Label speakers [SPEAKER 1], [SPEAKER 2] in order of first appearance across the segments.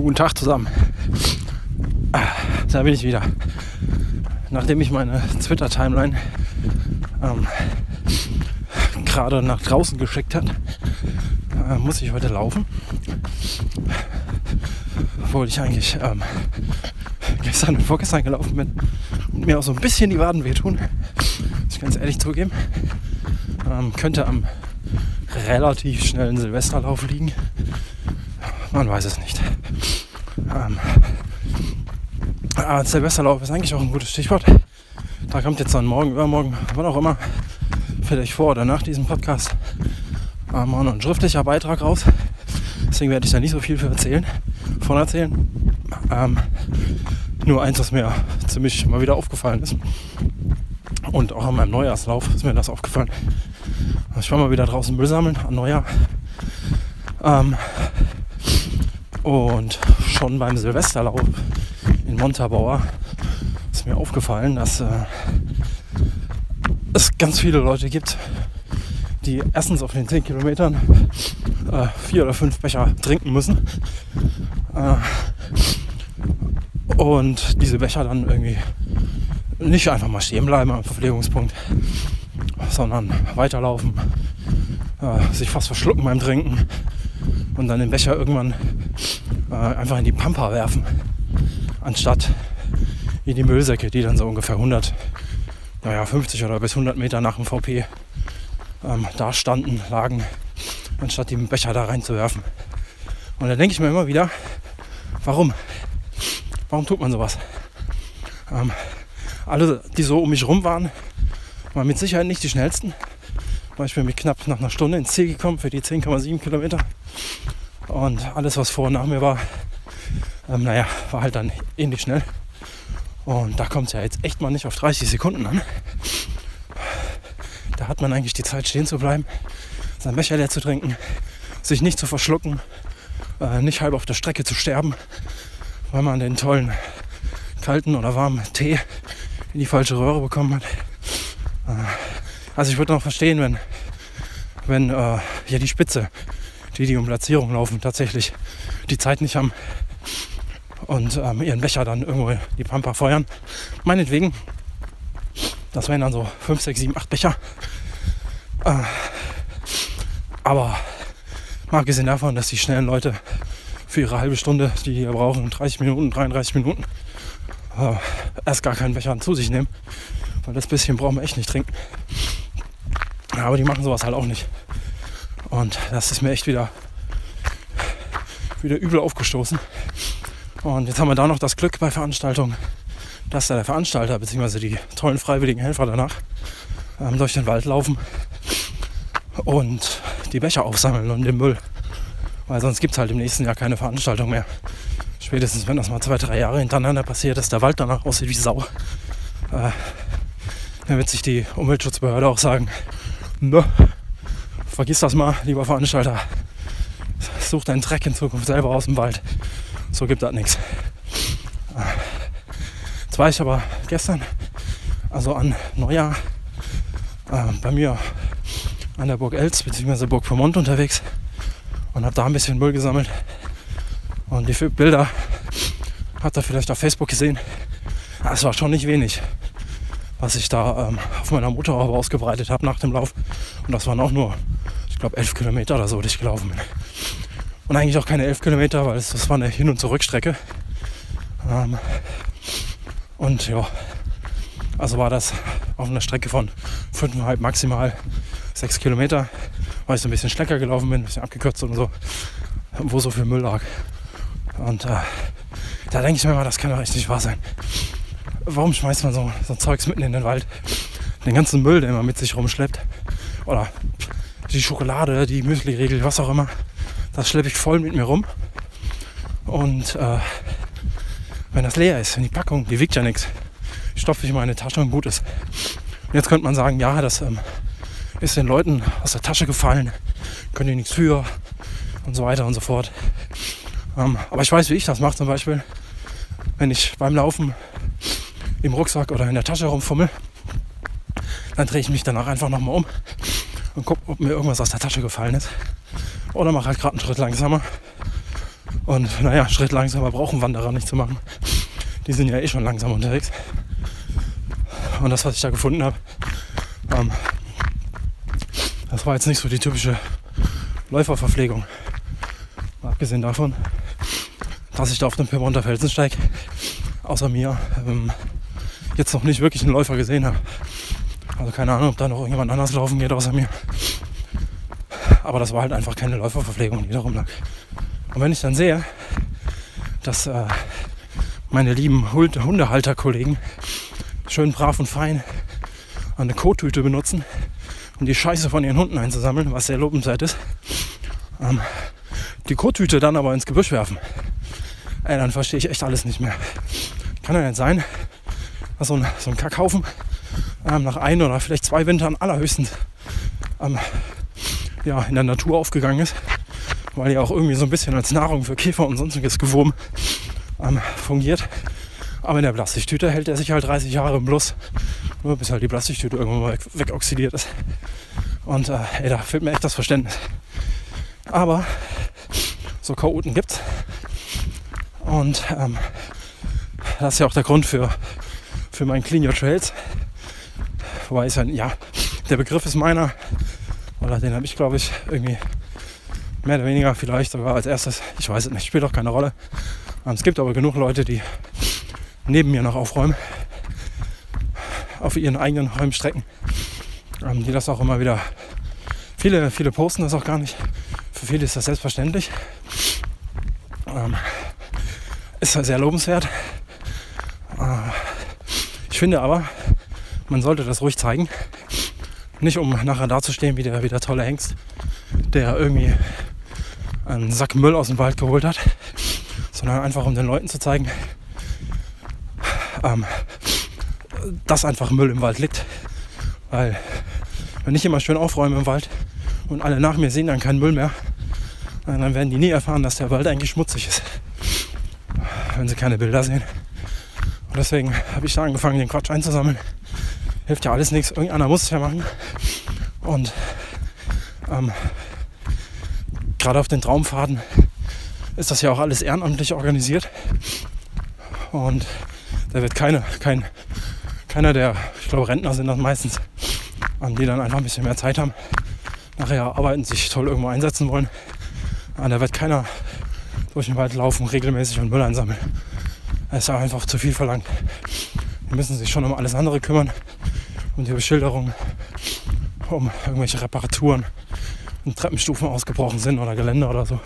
[SPEAKER 1] Guten Tag zusammen. Da bin ich wieder. Nachdem ich meine Twitter-Timeline ähm, gerade nach draußen geschickt hat, äh, muss ich heute laufen. Obwohl ich eigentlich ähm, gestern und vorgestern gelaufen bin und mir auch so ein bisschen die Waden wehtun. Muss ich ganz ehrlich zugeben. Ähm, könnte am relativ schnellen Silvesterlauf liegen. Man weiß es nicht. Ähm, ah, Silvesterlauf ist eigentlich auch ein gutes Stichwort. Da kommt jetzt dann morgen, übermorgen, wann auch immer, vielleicht vor oder nach diesem Podcast, ähm, auch noch ein schriftlicher Beitrag raus. Deswegen werde ich da nicht so viel für erzählen, von erzählen. Ähm, nur eins, was mir ziemlich mal wieder aufgefallen ist. Und auch an meinem Neujahrslauf ist mir das aufgefallen. Ich war mal wieder draußen Müll sammeln an Neujahr. Ähm, und schon beim Silvesterlauf Montabaur ist mir aufgefallen, dass äh, es ganz viele Leute gibt, die erstens auf den 10 Kilometern äh, vier oder fünf Becher trinken müssen. Äh, und diese Becher dann irgendwie nicht einfach mal stehen bleiben am Verpflegungspunkt, sondern weiterlaufen, äh, sich fast verschlucken beim Trinken und dann den Becher irgendwann äh, einfach in die Pampa werfen, anstatt in die Müllsäcke, die dann so ungefähr 100, naja 50 oder bis 100 Meter nach dem VP ähm, da standen, lagen, anstatt die Becher da reinzuwerfen. Und da denke ich mir immer wieder, warum? Warum tut man sowas? Ähm, alle, die so um mich rum waren, waren mit Sicherheit nicht die schnellsten. Weil ich bin mit knapp nach einer Stunde ins Ziel gekommen für die 10,7 Kilometer. Und alles, was vor und nach mir war, ähm, naja, war halt dann ähnlich schnell. Und da kommt es ja jetzt echt mal nicht auf 30 Sekunden an. Da hat man eigentlich die Zeit stehen zu bleiben, sein Becher leer zu trinken, sich nicht zu verschlucken, äh, nicht halb auf der Strecke zu sterben, weil man den tollen kalten oder warmen Tee in die falsche Röhre bekommen hat. Äh, also ich würde noch verstehen, wenn, wenn äh, ja die Spitze die, die um Platzierung laufen, tatsächlich die Zeit nicht haben und ähm, ihren Becher dann irgendwo die Pampa feuern. Meinetwegen, das wären dann so 5, 6, 7, 8 Becher. Äh, aber mal gesehen davon, dass die schnellen Leute für ihre halbe Stunde, die hier brauchen, 30 Minuten, 33 Minuten, äh, erst gar keinen Becher zu sich nehmen. Weil das bisschen brauchen wir echt nicht trinken. Aber die machen sowas halt auch nicht. Und das ist mir echt wieder, wieder übel aufgestoßen. Und jetzt haben wir da noch das Glück bei Veranstaltungen, dass da der Veranstalter bzw. die tollen freiwilligen Helfer danach ähm, durch den Wald laufen und die Becher aufsammeln und den Müll. Weil sonst gibt es halt im nächsten Jahr keine Veranstaltung mehr. Spätestens wenn das mal zwei, drei Jahre hintereinander passiert, dass der Wald danach aussieht wie Sau. Äh, dann wird sich die Umweltschutzbehörde auch sagen, ne, vergiss das mal, lieber Veranstalter. Such deinen Dreck in Zukunft selber aus dem Wald. So gibt das nichts. Jetzt war ich aber gestern, also an Neujahr, äh, bei mir an der Burg Elz bzw. Burg Vermont unterwegs und habe da ein bisschen Müll gesammelt. Und die Bilder habt ihr vielleicht auf Facebook gesehen. Es war schon nicht wenig, was ich da ähm, auf meiner Motorhaube ausgebreitet habe nach dem Lauf. Und das waren auch nur glaube, elf Kilometer oder so, die ich gelaufen bin. Und eigentlich auch keine elf Kilometer, weil es, das war eine Hin- und Zurückstrecke. Ähm, und ja, also war das auf einer Strecke von 5,5 maximal 6 Kilometer, weil ich so ein bisschen schlecker gelaufen bin, ein bisschen abgekürzt und so, wo so viel Müll lag. Und äh, da denke ich mir mal, das kann doch echt nicht wahr sein. Warum schmeißt man so, so Zeugs mitten in den Wald? Den ganzen Müll, den man mit sich rumschleppt. Oder die Schokolade, die Müsli-Regel, was auch immer, das schleppe ich voll mit mir rum. Und äh, wenn das leer ist, wenn die Packung, die wiegt ja nichts, stopfe ich in meine Tasche und gut ist. Und jetzt könnte man sagen, ja, das ähm, ist den Leuten aus der Tasche gefallen, können die nichts für und so weiter und so fort. Ähm, aber ich weiß, wie ich das mache zum Beispiel, wenn ich beim Laufen im Rucksack oder in der Tasche rumfummel, dann drehe ich mich danach einfach nochmal um und gucke, ob mir irgendwas aus der Tasche gefallen ist. Oder mache halt gerade einen Schritt langsamer Und naja, Schritt langsamer brauchen Wanderer nicht zu machen. Die sind ja eh schon langsam unterwegs. Und das, was ich da gefunden habe, ähm, das war jetzt nicht so die typische Läuferverpflegung. Mal abgesehen davon, dass ich da auf dem Pyrmonter Felsensteig außer mir ähm, jetzt noch nicht wirklich einen Läufer gesehen habe. Also keine Ahnung, ob da noch irgendjemand anders laufen geht außer mir. Aber das war halt einfach keine Läuferverpflegung, die da rumlag. Und wenn ich dann sehe, dass äh, meine lieben Hundehalterkollegen schön brav und fein eine Kottüte benutzen, um die Scheiße von ihren Hunden einzusammeln, was sehr lobenswert ist, ähm, die Kottüte dann aber ins Gebüsch werfen, ey, dann verstehe ich echt alles nicht mehr. Kann ja nicht sein, dass so ein, so ein Kackhaufen ähm, nach ein oder vielleicht zwei Wintern allerhöchstens ähm, ja, in der Natur aufgegangen ist, weil ja auch irgendwie so ein bisschen als Nahrung für Käfer und sonstiges Gewurm ähm, fungiert. Aber in der Plastiktüte hält er sich halt 30 Jahre im Plus, nur bis halt die Plastiktüte irgendwann mal weg, wegoxidiert ist. Und äh, ey, da fehlt mir echt das Verständnis. Aber so Chaoten gibt's. Und ähm, das ist ja auch der Grund für, für mein Clean Your Trails. Wobei ist ja, ja, der Begriff ist meiner, oder den habe ich, glaube ich, irgendwie mehr oder weniger vielleicht sogar als erstes. Ich weiß es nicht, spielt auch keine Rolle. Ähm, es gibt aber genug Leute, die neben mir noch aufräumen. Auf ihren eigenen Räumstrecken. Ähm, die das auch immer wieder. Viele, viele posten das auch gar nicht. Für viele ist das selbstverständlich. Ähm, ist sehr lobenswert. Äh, ich finde aber, man sollte das ruhig zeigen. Nicht um nachher dazustehen wie der, wie der tolle Hengst, der irgendwie einen Sack Müll aus dem Wald geholt hat, sondern einfach um den Leuten zu zeigen, ähm, dass einfach Müll im Wald liegt. Weil wenn ich immer schön aufräume im Wald und alle nach mir sehen dann keinen Müll mehr, dann werden die nie erfahren, dass der Wald eigentlich schmutzig ist. Wenn sie keine Bilder sehen. Und deswegen habe ich da angefangen, den Quatsch einzusammeln. Hilft ja alles nichts. Irgendeiner muss es ja machen. Und ähm, gerade auf den Traumfaden ist das ja auch alles ehrenamtlich organisiert. Und da wird keine, kein, keiner der, ich glaube Rentner sind das meistens, die dann einfach ein bisschen mehr Zeit haben, nachher arbeiten, sich toll irgendwo einsetzen wollen. Da wird keiner durch den Wald laufen, regelmäßig und Müll einsammeln. Das ist einfach zu viel verlangt. Die müssen sich schon um alles andere kümmern, um die Beschilderung, um irgendwelche Reparaturen, wenn Treppenstufen ausgebrochen sind oder Geländer oder so.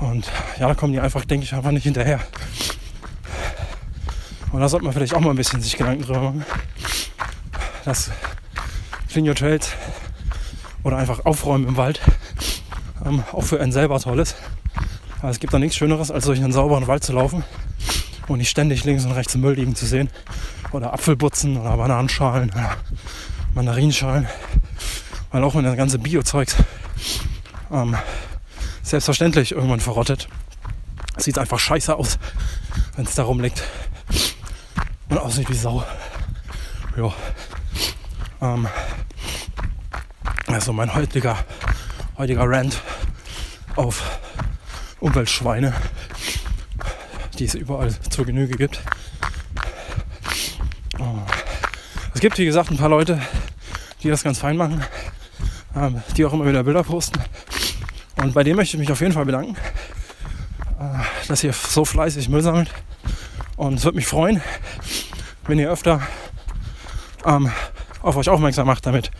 [SPEAKER 1] Und ja, da kommen die einfach, denke ich, einfach nicht hinterher. Und da sollte man vielleicht auch mal ein bisschen sich Gedanken drüber machen, dass Clean Your Trails oder einfach Aufräumen im Wald ähm, auch für einen selber toll ist. Aber es gibt da nichts Schöneres, als durch einen sauberen Wald zu laufen und nicht ständig links und rechts im Müll liegen zu sehen. Oder Apfelbutzen oder Bananenschalen oder Mandarinschalen. Weil auch wenn das ganze Bio-Zeugs ähm, selbstverständlich irgendwann verrottet, sieht einfach scheiße aus, wenn es da rumliegt. Und aussieht wie Sau. Ja. Ähm, also mein heutiger, heutiger Rant auf Umweltschweine, die es überall zur Genüge gibt. Es gibt, wie gesagt, ein paar Leute, die das ganz fein machen, ähm, die auch immer wieder Bilder posten. Und bei dem möchte ich mich auf jeden Fall bedanken, äh, dass ihr so fleißig Müll sammelt. Und es würde mich freuen, wenn ihr öfter ähm, auf euch aufmerksam macht damit.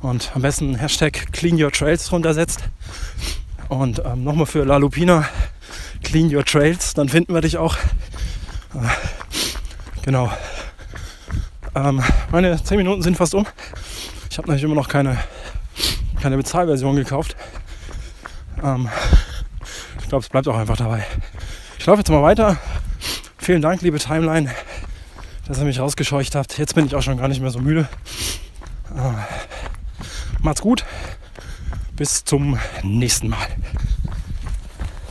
[SPEAKER 1] Und am besten Hashtag Clean Your Trails drunter setzt. Und ähm, nochmal für La Lupina Clean Your Trails, dann finden wir dich auch. Äh, genau. Ähm, meine 10 Minuten sind fast um. Ich habe natürlich immer noch keine, keine Bezahlversion gekauft. Ähm, ich glaube, es bleibt auch einfach dabei. Ich laufe jetzt mal weiter. Vielen Dank, liebe Timeline, dass ihr mich rausgescheucht habt. Jetzt bin ich auch schon gar nicht mehr so müde. Äh, macht's gut. Bis zum nächsten Mal.